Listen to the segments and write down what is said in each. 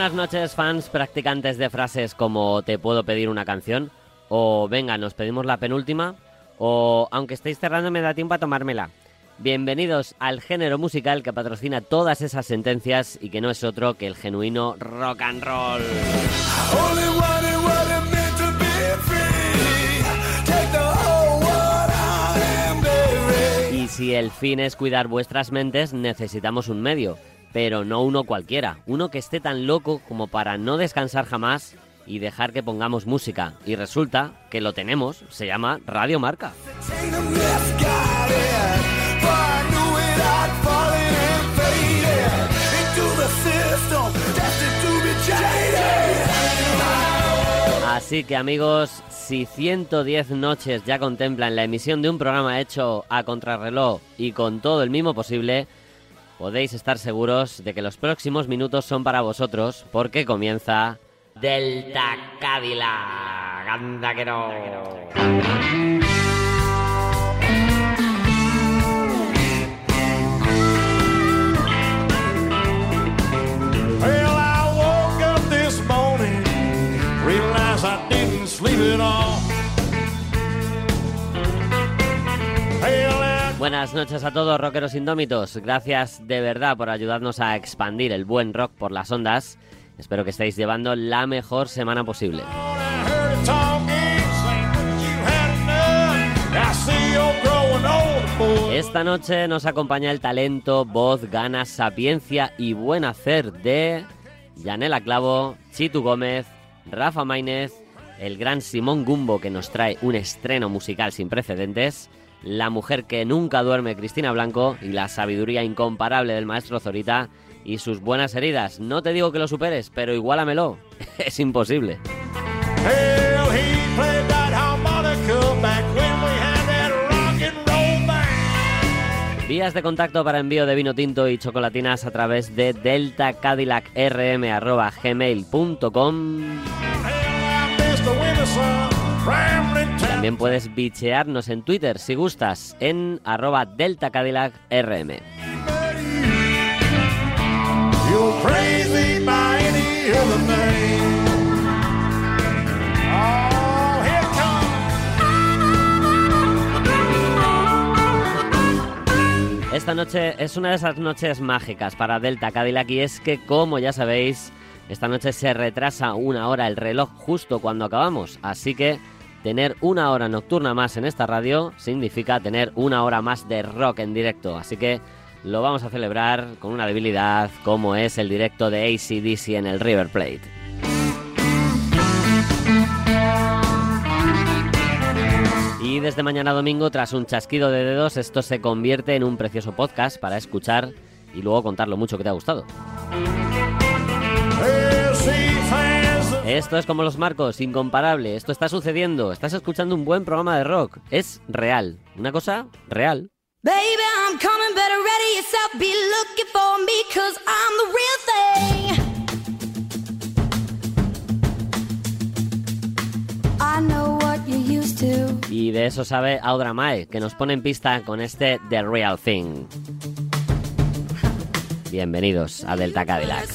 Buenas noches, fans practicantes de frases como te puedo pedir una canción, o venga, nos pedimos la penúltima, o aunque estéis cerrando me da tiempo a tomármela. Bienvenidos al género musical que patrocina todas esas sentencias y que no es otro que el genuino rock and roll. Y si el fin es cuidar vuestras mentes, necesitamos un medio pero no uno cualquiera, uno que esté tan loco como para no descansar jamás y dejar que pongamos música. Y resulta que lo tenemos, se llama Radio Marca. Así que amigos, si 110 noches ya contemplan la emisión de un programa hecho a contrarreloj y con todo el mismo posible, podéis estar seguros de que los próximos minutos son para vosotros porque comienza Delta Cadillac. Anda que no. Sleep at all. Buenas noches a todos, rockeros indómitos. Gracias de verdad por ayudarnos a expandir el buen rock por las ondas. Espero que estéis llevando la mejor semana posible. Esta noche nos acompaña el talento, voz, ganas, sapiencia y buen hacer de Yanela Clavo, Chitu Gómez, Rafa Maínez, el gran Simón Gumbo que nos trae un estreno musical sin precedentes la mujer que nunca duerme, Cristina Blanco, y la sabiduría incomparable del maestro Zorita y sus buenas heridas. No te digo que lo superes, pero igualamelo. es imposible. Vías de contacto para envío de vino tinto y chocolatinas a través de deltacadillacrm.gmail.com también puedes bichearnos en Twitter si gustas en arroba Delta Cadillac RM. Esta noche es una de esas noches mágicas para Delta Cadillac y es que, como ya sabéis, esta noche se retrasa una hora el reloj justo cuando acabamos, así que tener una hora nocturna más en esta radio significa tener una hora más de rock en directo. Así que lo vamos a celebrar con una debilidad como es el directo de ACDC en el River Plate. Y desde mañana domingo, tras un chasquido de dedos, esto se convierte en un precioso podcast para escuchar y luego contar lo mucho que te ha gustado. Esto es como los marcos, incomparable. Esto está sucediendo. Estás escuchando un buen programa de rock. Es real. Una cosa real. Baby, I'm coming better ready yourself. Be looking for me, cause I'm the real thing. I know what you used to. Y de eso sabe Audra Mae, que nos pone en pista con este The Real Thing. Bienvenidos a Delta Cadillac.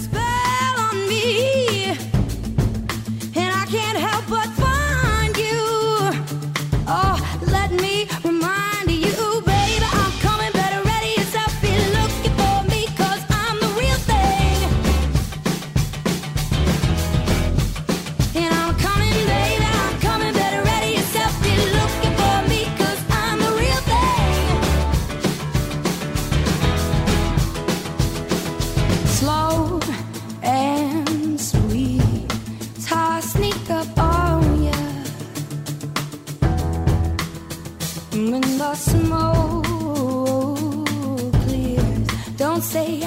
say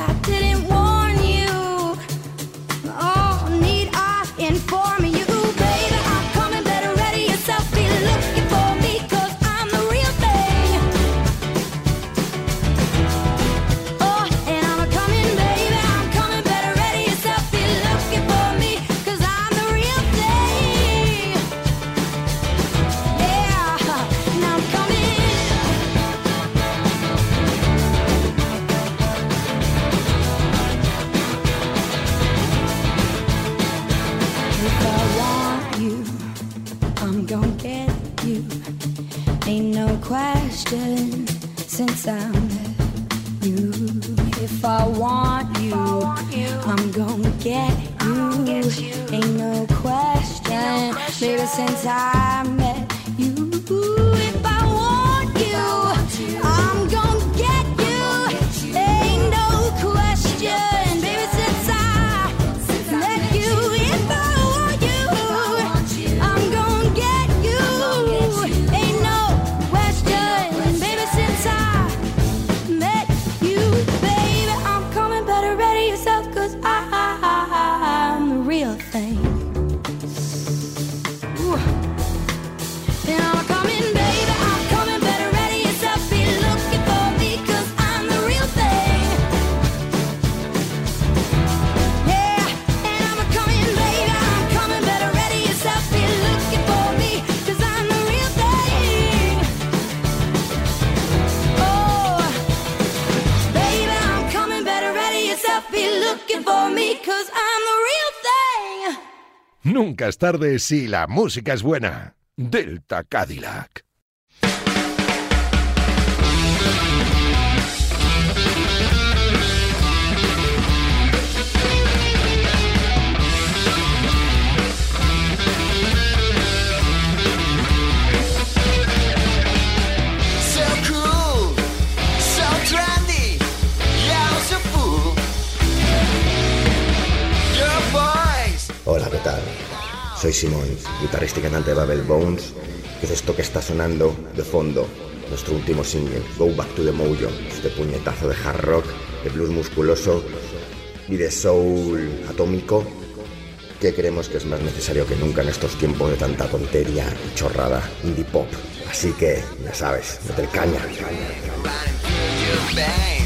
Nunca es tarde si la música es buena. Delta Cadillac. soy Simons, guitarrista y cantante de Babel Bones, que es esto que está sonando de fondo, nuestro último single, Go Back to the Mojo, este puñetazo de hard rock, de blues musculoso y de soul atómico que creemos que es más necesario que nunca en estos tiempos de tanta tontería y chorrada indie pop. Así que, ya sabes, meter caña. caña.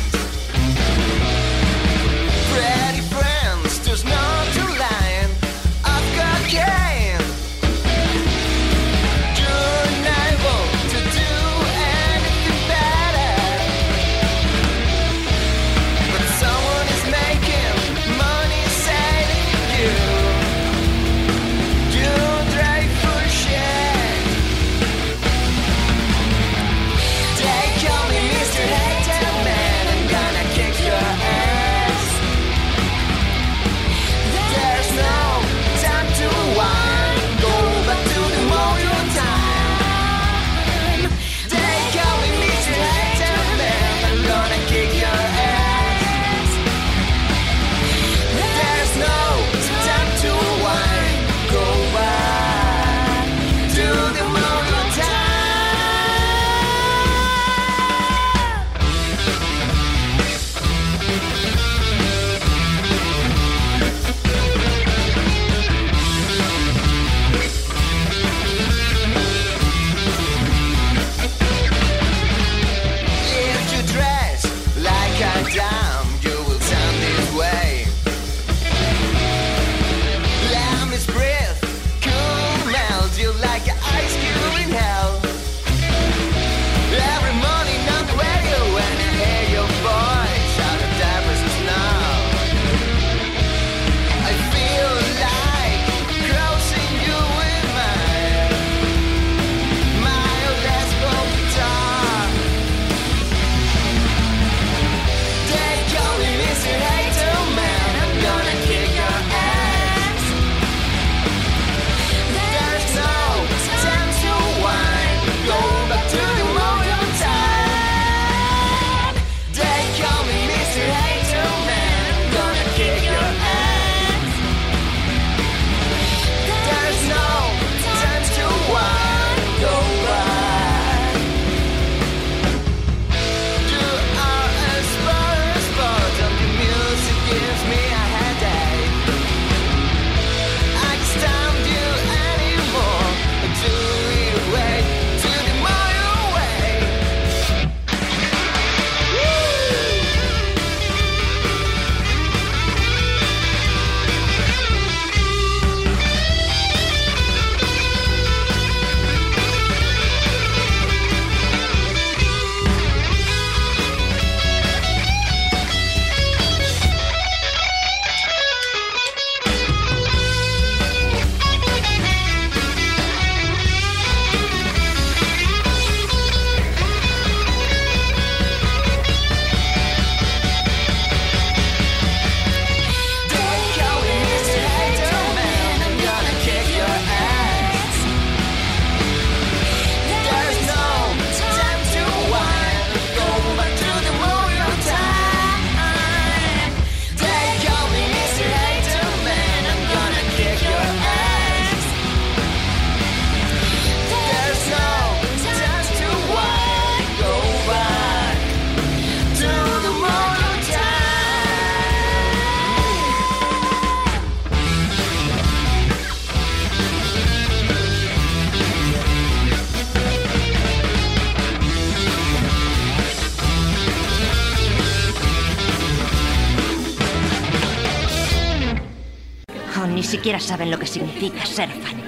Siquiera saben lo que significa ser fan.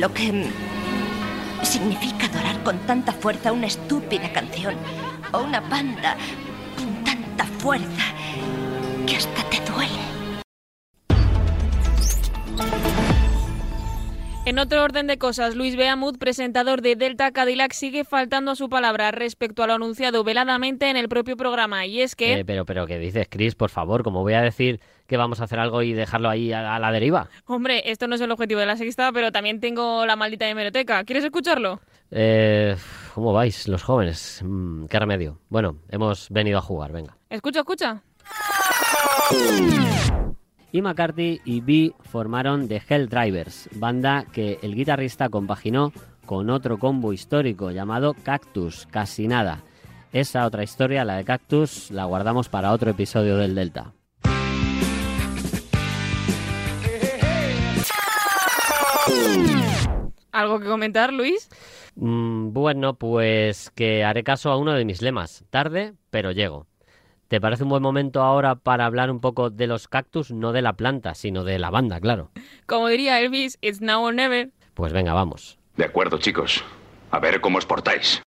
Lo que significa adorar con tanta fuerza una estúpida canción o una banda con tanta fuerza En otro orden de cosas, Luis Beamud, presentador de Delta Cadillac, sigue faltando a su palabra respecto a lo anunciado veladamente en el propio programa. Y es que... Eh, pero, pero, ¿qué dices, Chris? Por favor, como voy a decir que vamos a hacer algo y dejarlo ahí a, a la deriva? Hombre, esto no es el objetivo de la sexta, pero también tengo la maldita hemeroteca. ¿Quieres escucharlo? Eh, ¿Cómo vais, los jóvenes? Mm, ¿Qué remedio? Bueno, hemos venido a jugar, venga. Escucha, escucha. Y McCarthy y B formaron The Hell Drivers, banda que el guitarrista compaginó con otro combo histórico llamado Cactus, casi nada. Esa otra historia, la de Cactus, la guardamos para otro episodio del Delta. ¿Algo que comentar, Luis? Mm, bueno, pues que haré caso a uno de mis lemas. Tarde, pero llego. ¿Te parece un buen momento ahora para hablar un poco de los cactus, no de la planta, sino de la banda, claro? Como diría Elvis, it's now or never. Pues venga, vamos. De acuerdo, chicos. A ver cómo os portáis.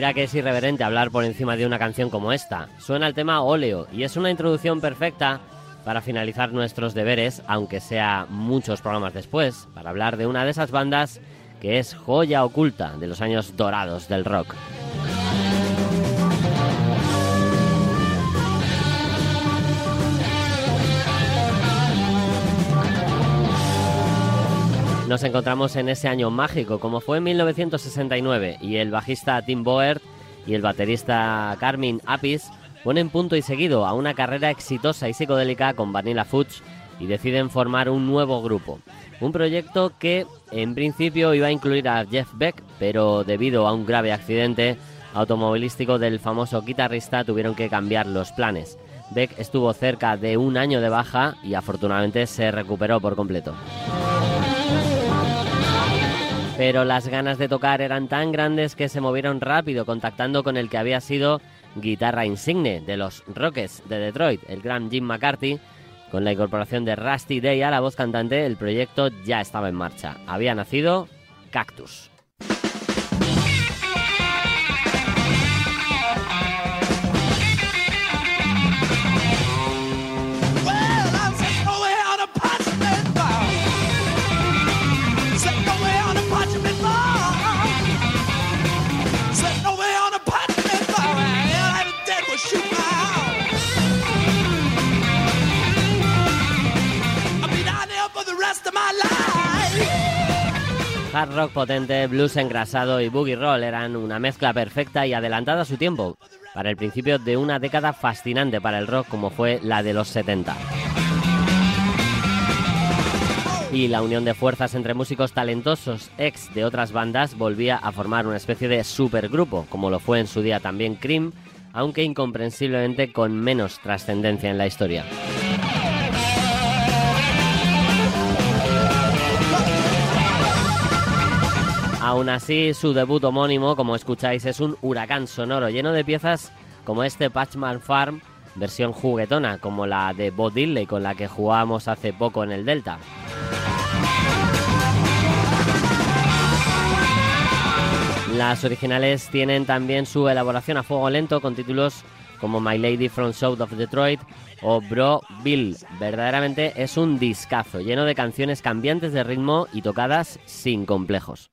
Mira que es irreverente hablar por encima de una canción como esta. Suena el tema Óleo y es una introducción perfecta para finalizar nuestros deberes, aunque sea muchos programas después, para hablar de una de esas bandas que es joya oculta de los años dorados del rock. Nos encontramos en ese año mágico, como fue en 1969, y el bajista Tim Boer y el baterista Carmin Apis ponen punto y seguido a una carrera exitosa y psicodélica con Vanilla Fudge y deciden formar un nuevo grupo. Un proyecto que en principio iba a incluir a Jeff Beck, pero debido a un grave accidente automovilístico del famoso guitarrista tuvieron que cambiar los planes. Beck estuvo cerca de un año de baja y afortunadamente se recuperó por completo. Pero las ganas de tocar eran tan grandes que se movieron rápido contactando con el que había sido guitarra insigne de los Rockets de Detroit, el gran Jim McCarthy. Con la incorporación de Rusty Day a la voz cantante, el proyecto ya estaba en marcha. Había nacido Cactus. Hard rock potente, blues engrasado y boogie roll eran una mezcla perfecta y adelantada a su tiempo, para el principio de una década fascinante para el rock como fue la de los 70. Y la unión de fuerzas entre músicos talentosos ex de otras bandas volvía a formar una especie de supergrupo, como lo fue en su día también Cream, aunque incomprensiblemente con menos trascendencia en la historia. Aún así, su debut homónimo, como escucháis, es un huracán sonoro lleno de piezas como este Patchman Farm, versión juguetona, como la de Bob Dylan con la que jugábamos hace poco en el Delta. Las originales tienen también su elaboración a fuego lento con títulos como My Lady from South of Detroit o Bro Bill. Verdaderamente es un discazo lleno de canciones cambiantes de ritmo y tocadas sin complejos.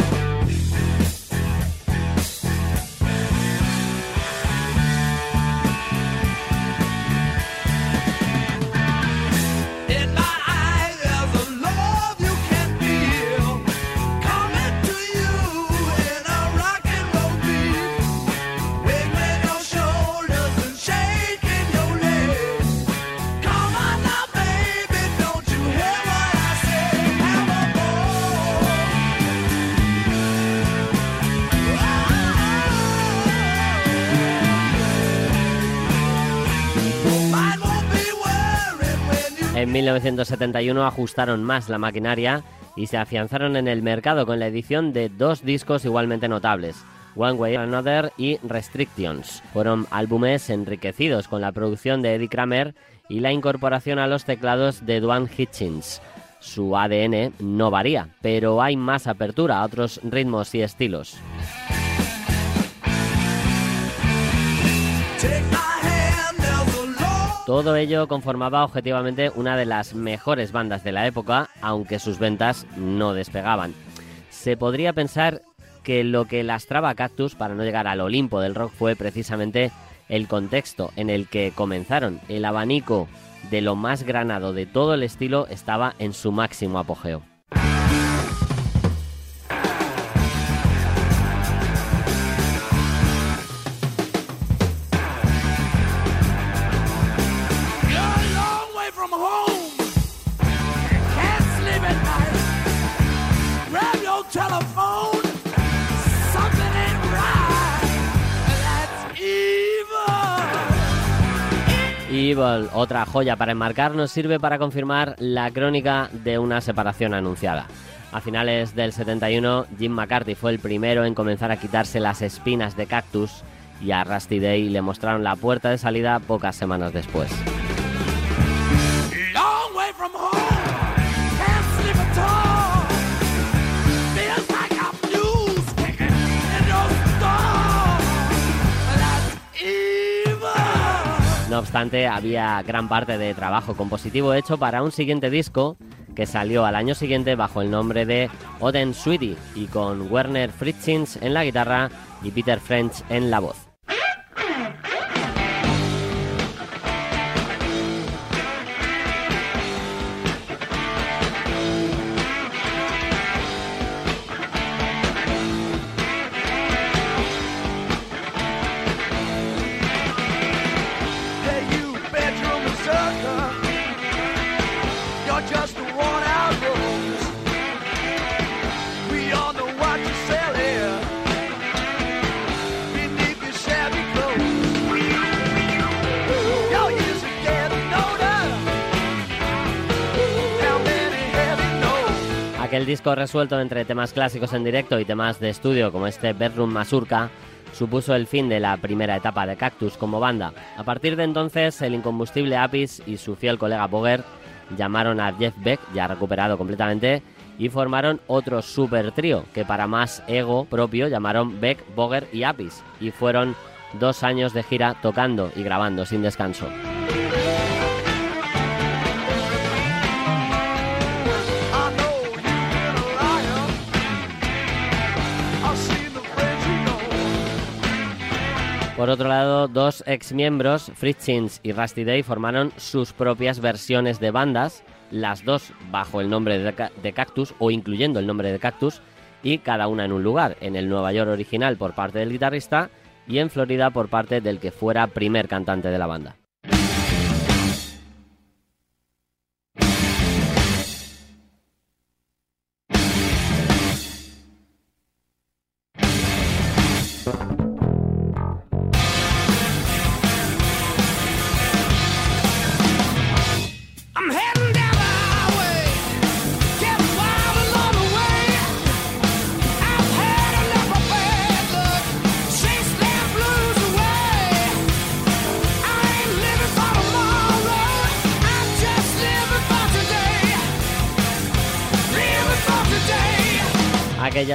En 1971 ajustaron más la maquinaria y se afianzaron en el mercado con la edición de dos discos igualmente notables. One Way or Another y Restrictions. Fueron álbumes enriquecidos con la producción de Eddie Kramer y la incorporación a los teclados de Duane Hitchens. Su ADN no varía, pero hay más apertura a otros ritmos y estilos. Todo ello conformaba objetivamente una de las mejores bandas de la época, aunque sus ventas no despegaban. Se podría pensar que lo que lastraba a Cactus para no llegar al Olimpo del rock fue precisamente el contexto en el que comenzaron. El abanico de lo más granado de todo el estilo estaba en su máximo apogeo. Otra joya para enmarcar, nos sirve para confirmar la crónica de una separación anunciada. A finales del 71, Jim McCarthy fue el primero en comenzar a quitarse las espinas de cactus y a Rusty Day le mostraron la puerta de salida pocas semanas después. No obstante, había gran parte de trabajo compositivo hecho para un siguiente disco que salió al año siguiente bajo el nombre de Oden Sweetie y con Werner Fritzins en la guitarra y Peter French en la voz. Aquel disco resuelto entre temas clásicos en directo y temas de estudio como este Bedroom Mazurka supuso el fin de la primera etapa de Cactus como banda. A partir de entonces, el incombustible Apis y su fiel colega Boger llamaron a Jeff Beck, ya recuperado completamente, y formaron otro super trío que para más ego propio llamaron Beck, Boger y Apis, y fueron dos años de gira tocando y grabando sin descanso. Por otro lado, dos exmiembros, Fritzins y Rusty Day, formaron sus propias versiones de bandas, las dos bajo el nombre de, Ca- de Cactus o incluyendo el nombre de Cactus, y cada una en un lugar, en el Nueva York original por parte del guitarrista y en Florida por parte del que fuera primer cantante de la banda.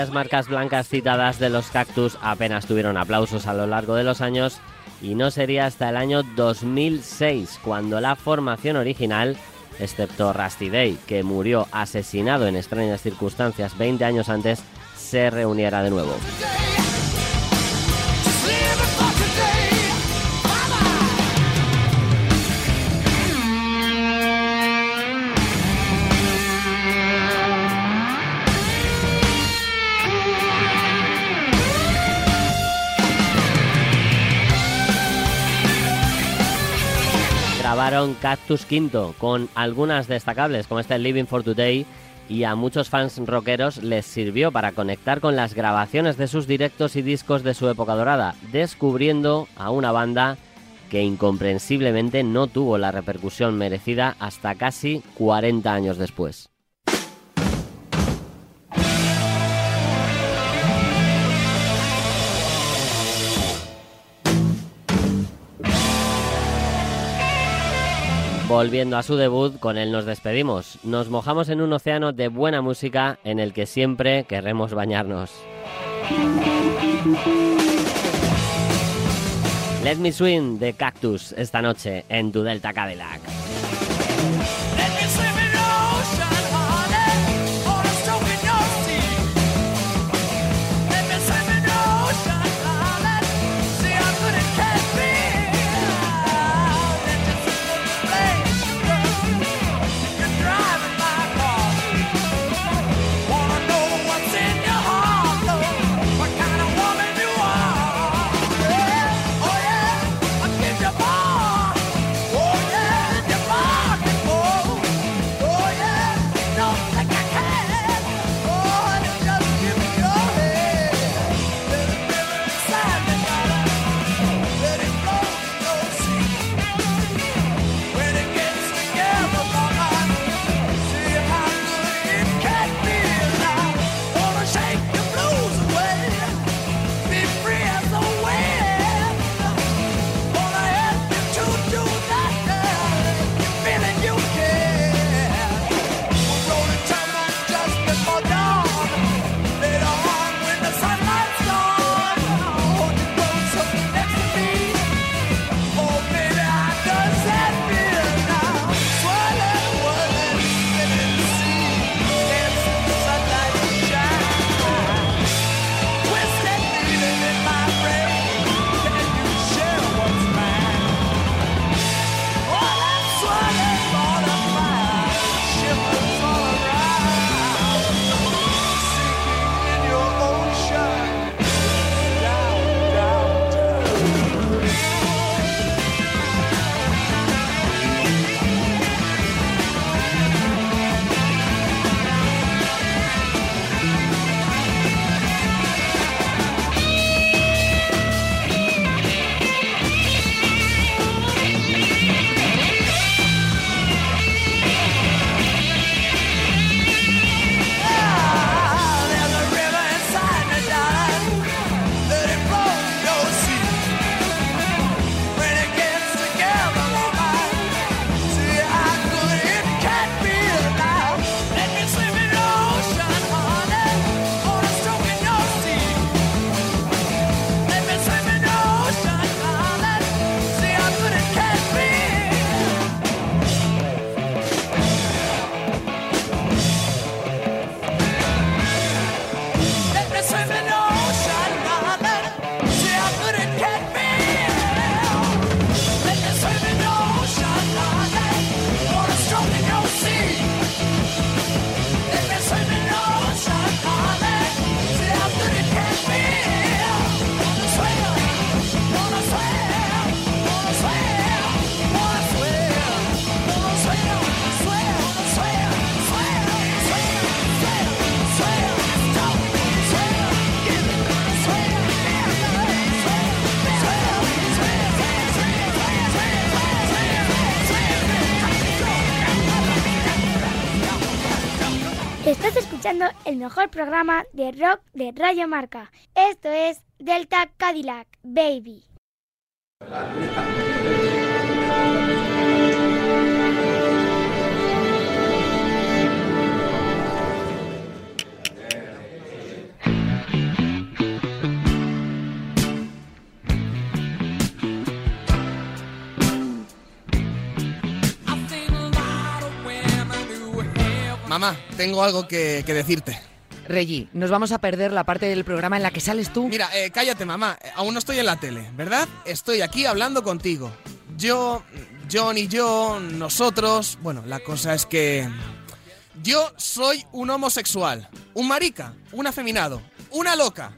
Aquellas marcas blancas citadas de los Cactus apenas tuvieron aplausos a lo largo de los años y no sería hasta el año 2006 cuando la formación original, excepto Rusty Day, que murió asesinado en extrañas circunstancias 20 años antes, se reuniera de nuevo. Cactus Quinto con algunas destacables como este Living for Today y a muchos fans rockeros les sirvió para conectar con las grabaciones de sus directos y discos de su época dorada, descubriendo a una banda que incomprensiblemente no tuvo la repercusión merecida hasta casi 40 años después. Volviendo a su debut, con él nos despedimos. Nos mojamos en un océano de buena música en el que siempre querremos bañarnos. Let Me Swing de Cactus esta noche en tu Delta Cadillac. Estás escuchando el mejor programa de rock de Radio Marca. Esto es Delta Cadillac, baby. Mamá, tengo algo que, que decirte. Reggie, nos vamos a perder la parte del programa en la que sales tú. Mira, eh, cállate, mamá. Eh, Aún no estoy en la tele, ¿verdad? Estoy aquí hablando contigo. Yo, John y yo, nosotros. Bueno, la cosa es que. Yo soy un homosexual. Un marica. Un afeminado. Una loca.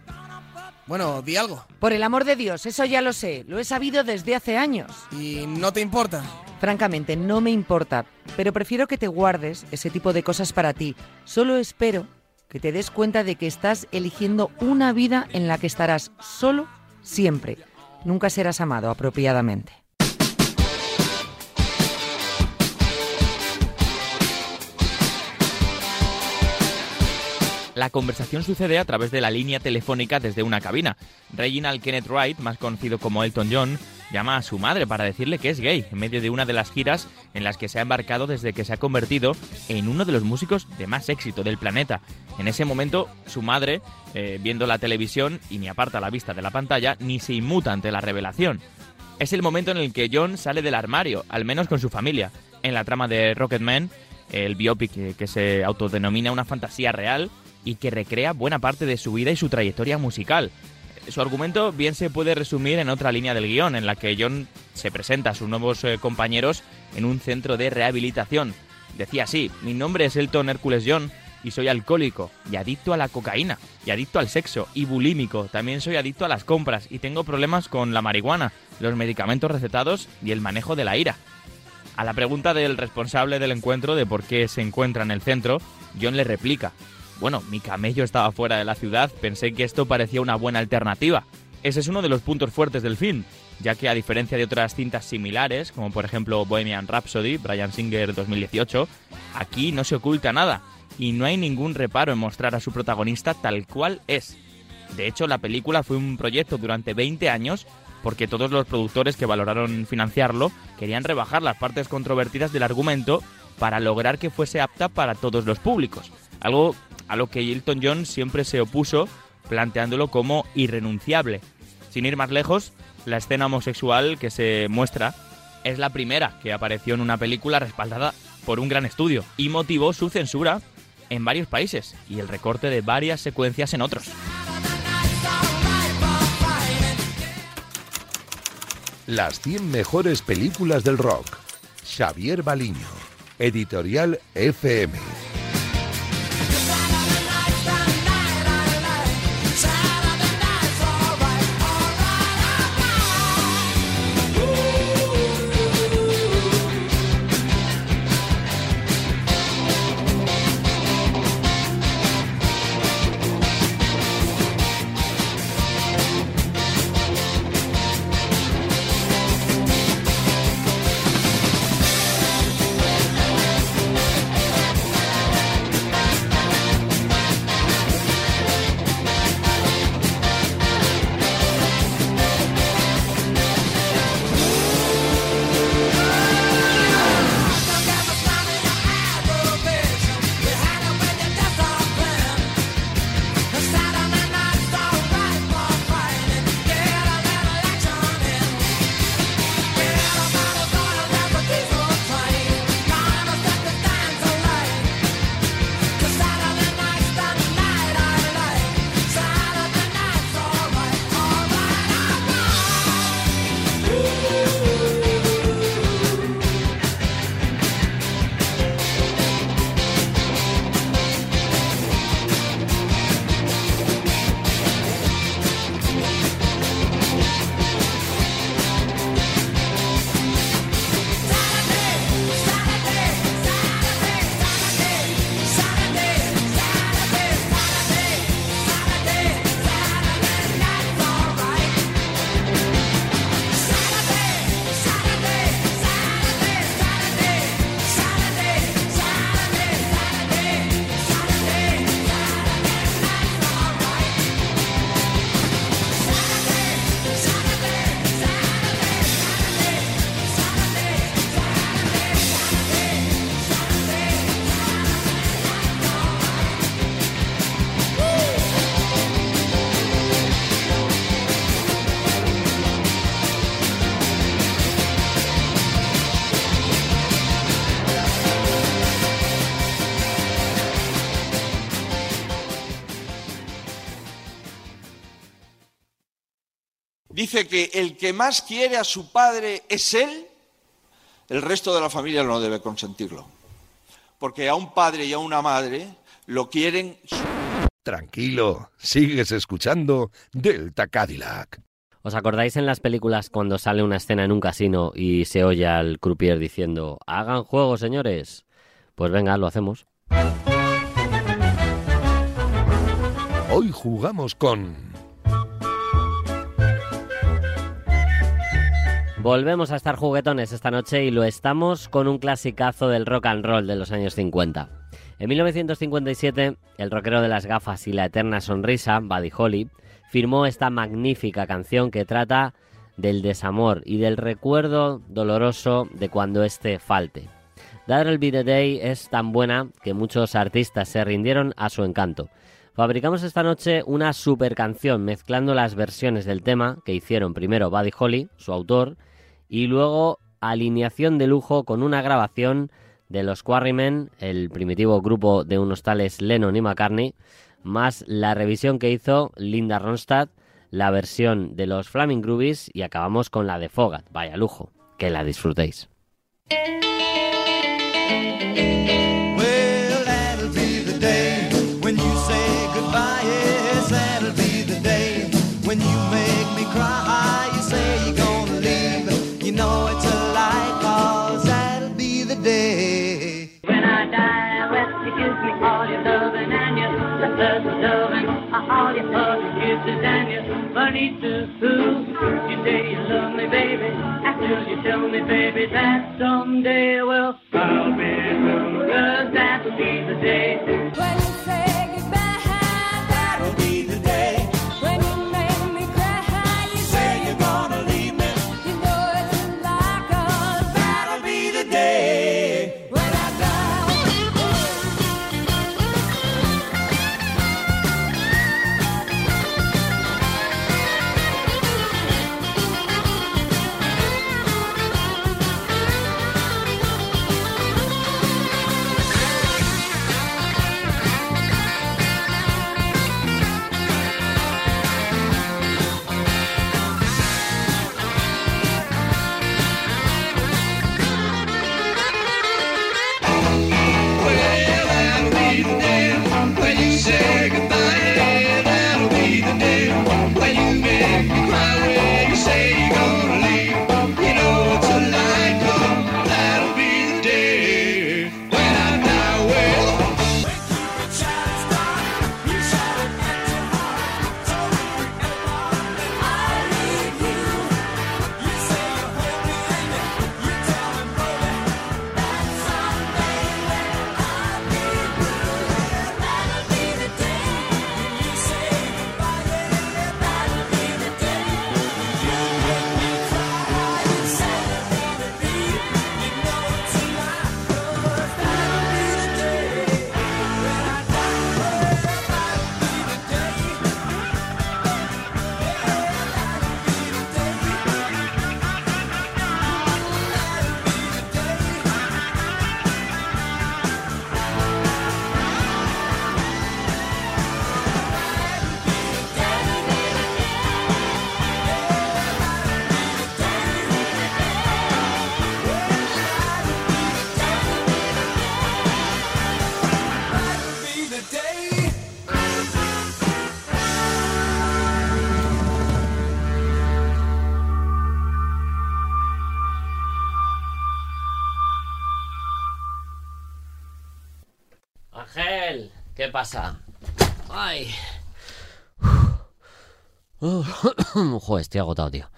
Bueno, di algo. Por el amor de Dios, eso ya lo sé. Lo he sabido desde hace años. ¿Y no te importa? Francamente, no me importa. Pero prefiero que te guardes ese tipo de cosas para ti. Solo espero que te des cuenta de que estás eligiendo una vida en la que estarás solo siempre. Nunca serás amado apropiadamente. La conversación sucede a través de la línea telefónica desde una cabina. Reginald Kenneth Wright, más conocido como Elton John, llama a su madre para decirle que es gay en medio de una de las giras en las que se ha embarcado desde que se ha convertido en uno de los músicos de más éxito del planeta. En ese momento, su madre, eh, viendo la televisión y ni aparta la vista de la pantalla, ni se inmuta ante la revelación. Es el momento en el que John sale del armario, al menos con su familia. En la trama de Rocketman, el biopic que, que se autodenomina una fantasía real, y que recrea buena parte de su vida y su trayectoria musical. Su argumento bien se puede resumir en otra línea del guion, en la que John se presenta a sus nuevos eh, compañeros en un centro de rehabilitación. Decía así, mi nombre es Elton Hércules John y soy alcohólico y adicto a la cocaína y adicto al sexo y bulímico. También soy adicto a las compras y tengo problemas con la marihuana, los medicamentos recetados y el manejo de la ira. A la pregunta del responsable del encuentro de por qué se encuentra en el centro, John le replica, bueno, mi camello estaba fuera de la ciudad, pensé que esto parecía una buena alternativa. Ese es uno de los puntos fuertes del film, ya que a diferencia de otras cintas similares, como por ejemplo Bohemian Rhapsody, Brian Singer 2018, aquí no se oculta nada y no hay ningún reparo en mostrar a su protagonista tal cual es. De hecho, la película fue un proyecto durante 20 años porque todos los productores que valoraron financiarlo querían rebajar las partes controvertidas del argumento para lograr que fuese apta para todos los públicos, algo a lo que Elton John siempre se opuso, planteándolo como irrenunciable. Sin ir más lejos, la escena homosexual que se muestra es la primera que apareció en una película respaldada por un gran estudio y motivó su censura en varios países y el recorte de varias secuencias en otros. Las 100 mejores películas del rock. Xavier Baliño. Editorial FM. Dice que el que más quiere a su padre es él, el resto de la familia no debe consentirlo. Porque a un padre y a una madre lo quieren. Tranquilo, sigues escuchando Delta Cadillac. ¿Os acordáis en las películas cuando sale una escena en un casino y se oye al croupier diciendo, hagan juego, señores? Pues venga, lo hacemos. Hoy jugamos con... Volvemos a estar juguetones esta noche y lo estamos con un clasicazo del rock and roll de los años 50. En 1957, el rockero de las gafas y la eterna sonrisa, Buddy Holly, firmó esta magnífica canción que trata del desamor y del recuerdo doloroso de cuando éste falte. That'll Be the Day es tan buena que muchos artistas se rindieron a su encanto. Fabricamos esta noche una super canción mezclando las versiones del tema que hicieron primero Buddy Holly, su autor, y luego alineación de lujo con una grabación de los Quarrymen, el primitivo grupo de unos tales Lennon y McCartney, más la revisión que hizo Linda Ronstadt, la versión de los Flaming Groovies y acabamos con la de Fogat. Vaya lujo, que la disfrutéis. Die, well, you give me all your loving and your love, loving, all your hugs, kisses and your money too. You say you love me, baby, after you tell me, baby, that Ángel, ¿qué pasa? Ay. Joder, estoy agotado, tío.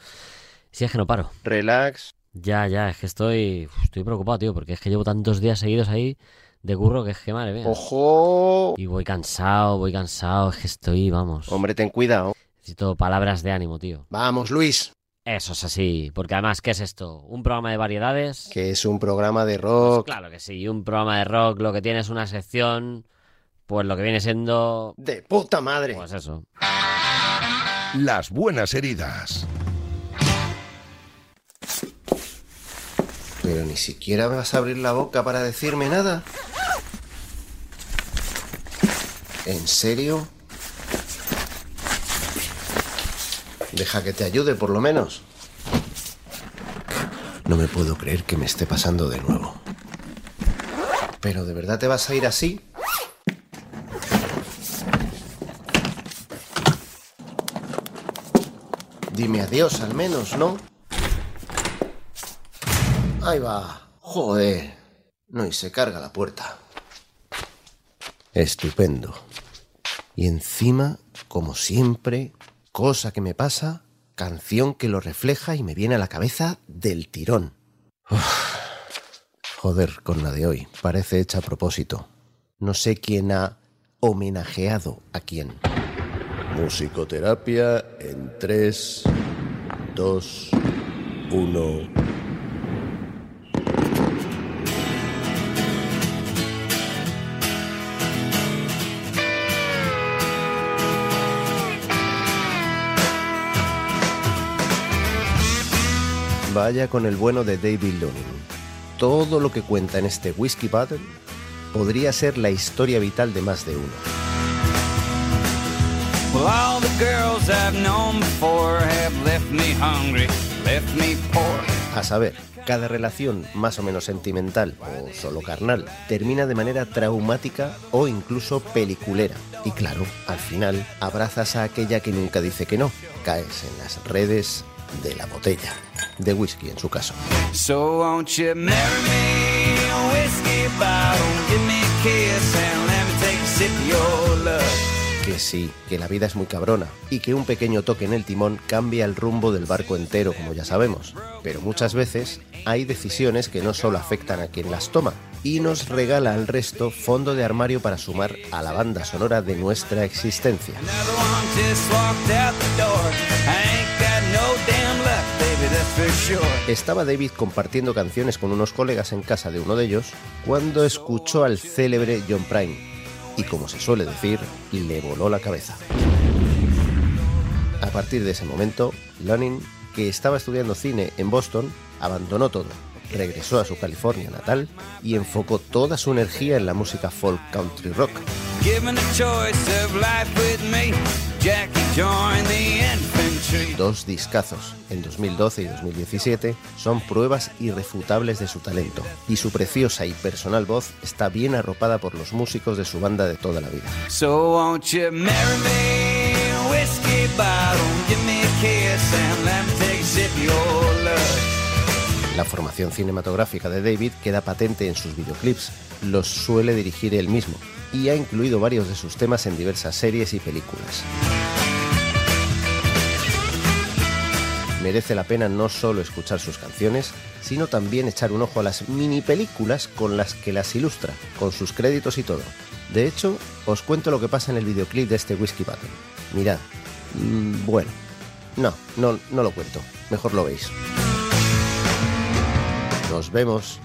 Si es que no paro. Relax. Ya, ya, es que estoy. Estoy preocupado, tío, porque es que llevo tantos días seguidos ahí de curro que es que madre mía. ¡Ojo! Y voy cansado, voy cansado, es que estoy, vamos. Hombre, ten cuidado. Necesito palabras de ánimo, tío. Vamos, Luis. Eso es así, porque además, ¿qué es esto? ¿Un programa de variedades? Que es un programa de rock. Pues claro que sí, un programa de rock, lo que tiene es una sección, pues lo que viene siendo... De puta madre. Pues eso. Las buenas heridas. Pero ni siquiera vas a abrir la boca para decirme nada. ¿En serio? Deja que te ayude por lo menos. No me puedo creer que me esté pasando de nuevo. ¿Pero de verdad te vas a ir así? Dime adiós al menos, ¿no? Ahí va. Joder. No, y se carga la puerta. Estupendo. Y encima, como siempre, cosa que me pasa, canción que lo refleja y me viene a la cabeza del tirón. Joder, con la de hoy. Parece hecha a propósito. No sé quién ha homenajeado a quién. Musicoterapia en 3, 2, 1. Vaya con el bueno de David Loning. Todo lo que cuenta en este Whiskey Battle podría ser la historia vital de más de uno. Well, all the girls I've known before have left me hungry, left me poor. A saber, cada relación más o menos sentimental o solo carnal termina de manera traumática o incluso peliculera. Y claro, al final abrazas a aquella que nunca dice que no. Caes en las redes de la botella. De whisky en su caso. So won't you marry me, a whiskey bottle, give me a kiss and let me take a sip of your. Que sí, que la vida es muy cabrona y que un pequeño toque en el timón cambia el rumbo del barco entero, como ya sabemos. Pero muchas veces hay decisiones que no solo afectan a quien las toma, y nos regala al resto fondo de armario para sumar a la banda sonora de nuestra existencia. Estaba David compartiendo canciones con unos colegas en casa de uno de ellos cuando escuchó al célebre John Prine y como se suele decir, le voló la cabeza. A partir de ese momento, Lonin, que estaba estudiando cine en Boston, abandonó todo, regresó a su California natal y enfocó toda su energía en la música folk country rock. Dos discazos, en 2012 y 2017, son pruebas irrefutables de su talento, y su preciosa y personal voz está bien arropada por los músicos de su banda de toda la vida. So won't you marry me, whiskey bottle, give me a kiss and let me take a sip of your love. La formación cinematográfica de David queda patente en sus videoclips, los suele dirigir él mismo, y ha incluido varios de sus temas en diversas series y películas. Merece la pena no solo escuchar sus canciones, sino también echar un ojo a las mini películas con las que las ilustra, con sus créditos y todo. De hecho, os cuento lo que pasa en el videoclip de este Whiskey Battle. Mirad, mm, bueno, no, no, no lo cuento, mejor lo veis. Nos vemos.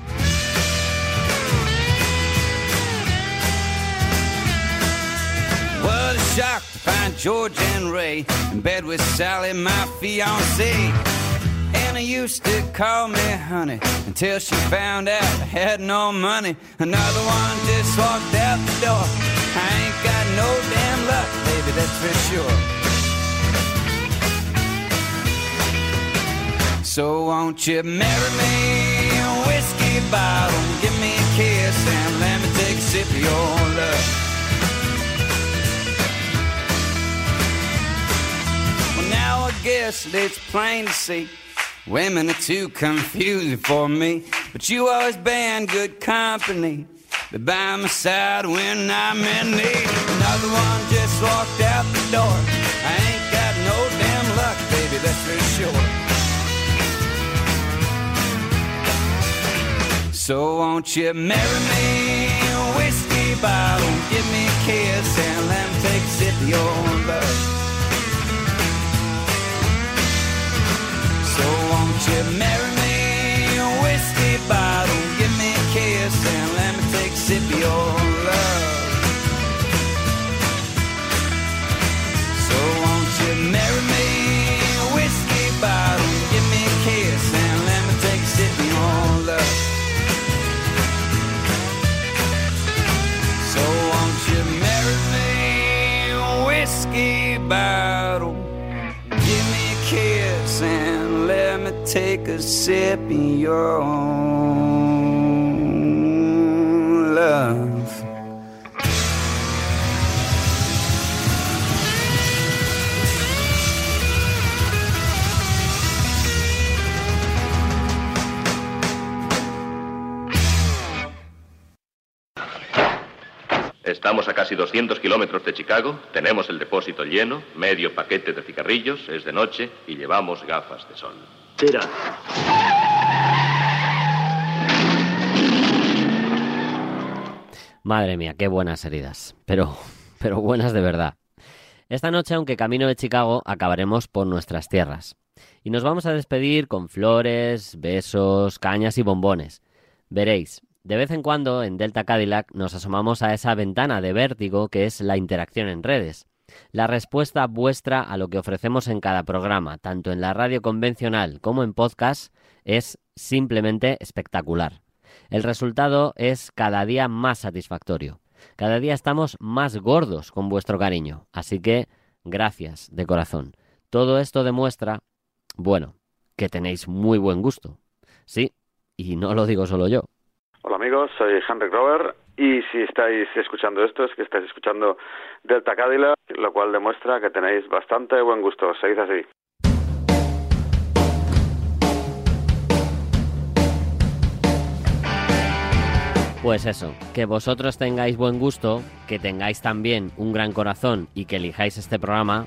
What a shock to find George and Ray in bed with Sally, my fiancée. Anna used to call me honey until she found out I had no money. Another one just walked out the door. I ain't got no damn luck, baby, that's for sure. So won't you marry me, a whiskey bottle, give me a kiss and let me take a sip of your love. Guess it's plain to see women are too confusing for me. But you always been good company. Be by my side when I'm in need. Another one just walked out the door. I ain't got no damn luck, baby, that's for sure. So won't you marry me, a whiskey bottle, give me a kiss and let me take a sip of your love. So won't you marry me, whiskey bottle, give me a kiss and let me take a sip of your take a sip of your love. Estamos a casi 200 kilómetros de Chicago, tenemos el depósito lleno, medio paquete de cigarrillos, es de noche y llevamos gafas de sol. Tira. Madre mía, qué buenas heridas. Pero, pero buenas de verdad. Esta noche, aunque camino de Chicago, acabaremos por nuestras tierras. Y nos vamos a despedir con flores, besos, cañas y bombones. Veréis, de vez en cuando en Delta Cadillac nos asomamos a esa ventana de vértigo que es la interacción en redes. La respuesta vuestra a lo que ofrecemos en cada programa, tanto en la radio convencional como en podcast, es simplemente espectacular. El resultado es cada día más satisfactorio. Cada día estamos más gordos con vuestro cariño. Así que, gracias de corazón. Todo esto demuestra, bueno, que tenéis muy buen gusto. Sí, y no lo digo solo yo. Hola amigos, soy Henrik Grover y si estáis escuchando esto es que estáis escuchando Delta Cadillac, lo cual demuestra que tenéis bastante buen gusto. Seguid así. Pues eso, que vosotros tengáis buen gusto, que tengáis también un gran corazón y que elijáis este programa,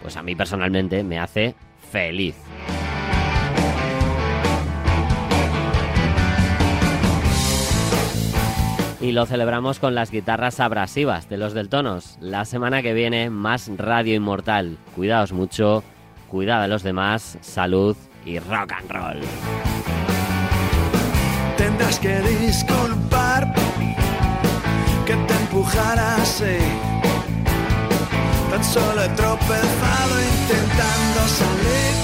pues a mí personalmente me hace feliz. Y lo celebramos con las guitarras abrasivas de los Deltonos. La semana que viene, más Radio Inmortal. Cuidaos mucho, cuidad a los demás, salud y rock and roll. Tendrás que disculpar que te empujara así. Tan solo he tropezado intentando salir.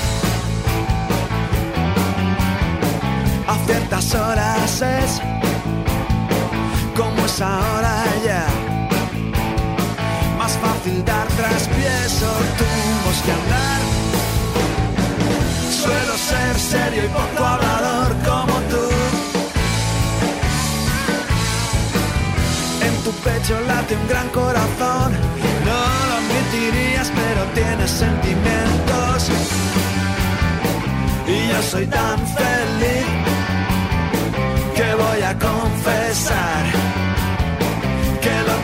A ciertas horas es ahora ya. Más fácil dar traspiés o tumbos que andar. Suelo ser serio y poco hablador como tú. En tu pecho late un gran corazón. No lo admitirías, pero tienes sentimientos. Y yo soy tan feliz que voy a confesar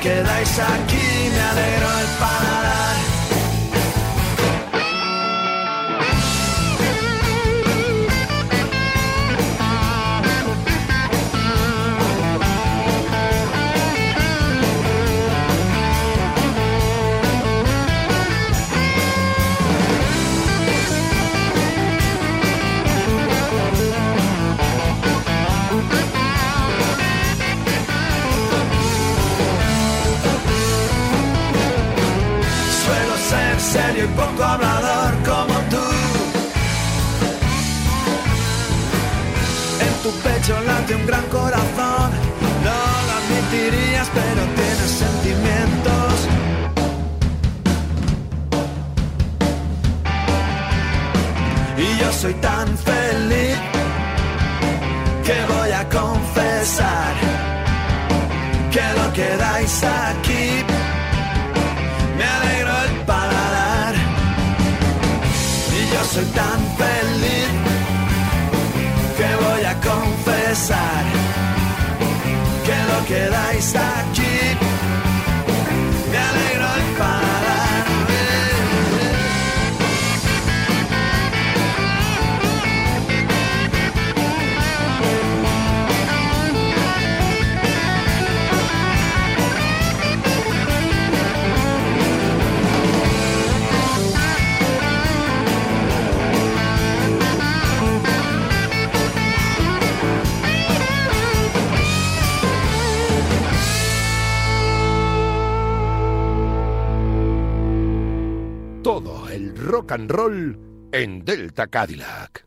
que lo que dais aquí me alegró el paladar. Pecho late un gran corazón. No lo admitirías, pero tienes sentimientos. Y yo soy tan feliz que voy a confesar que lo que dais aquí que lo que rock roll en Delta Cadillac.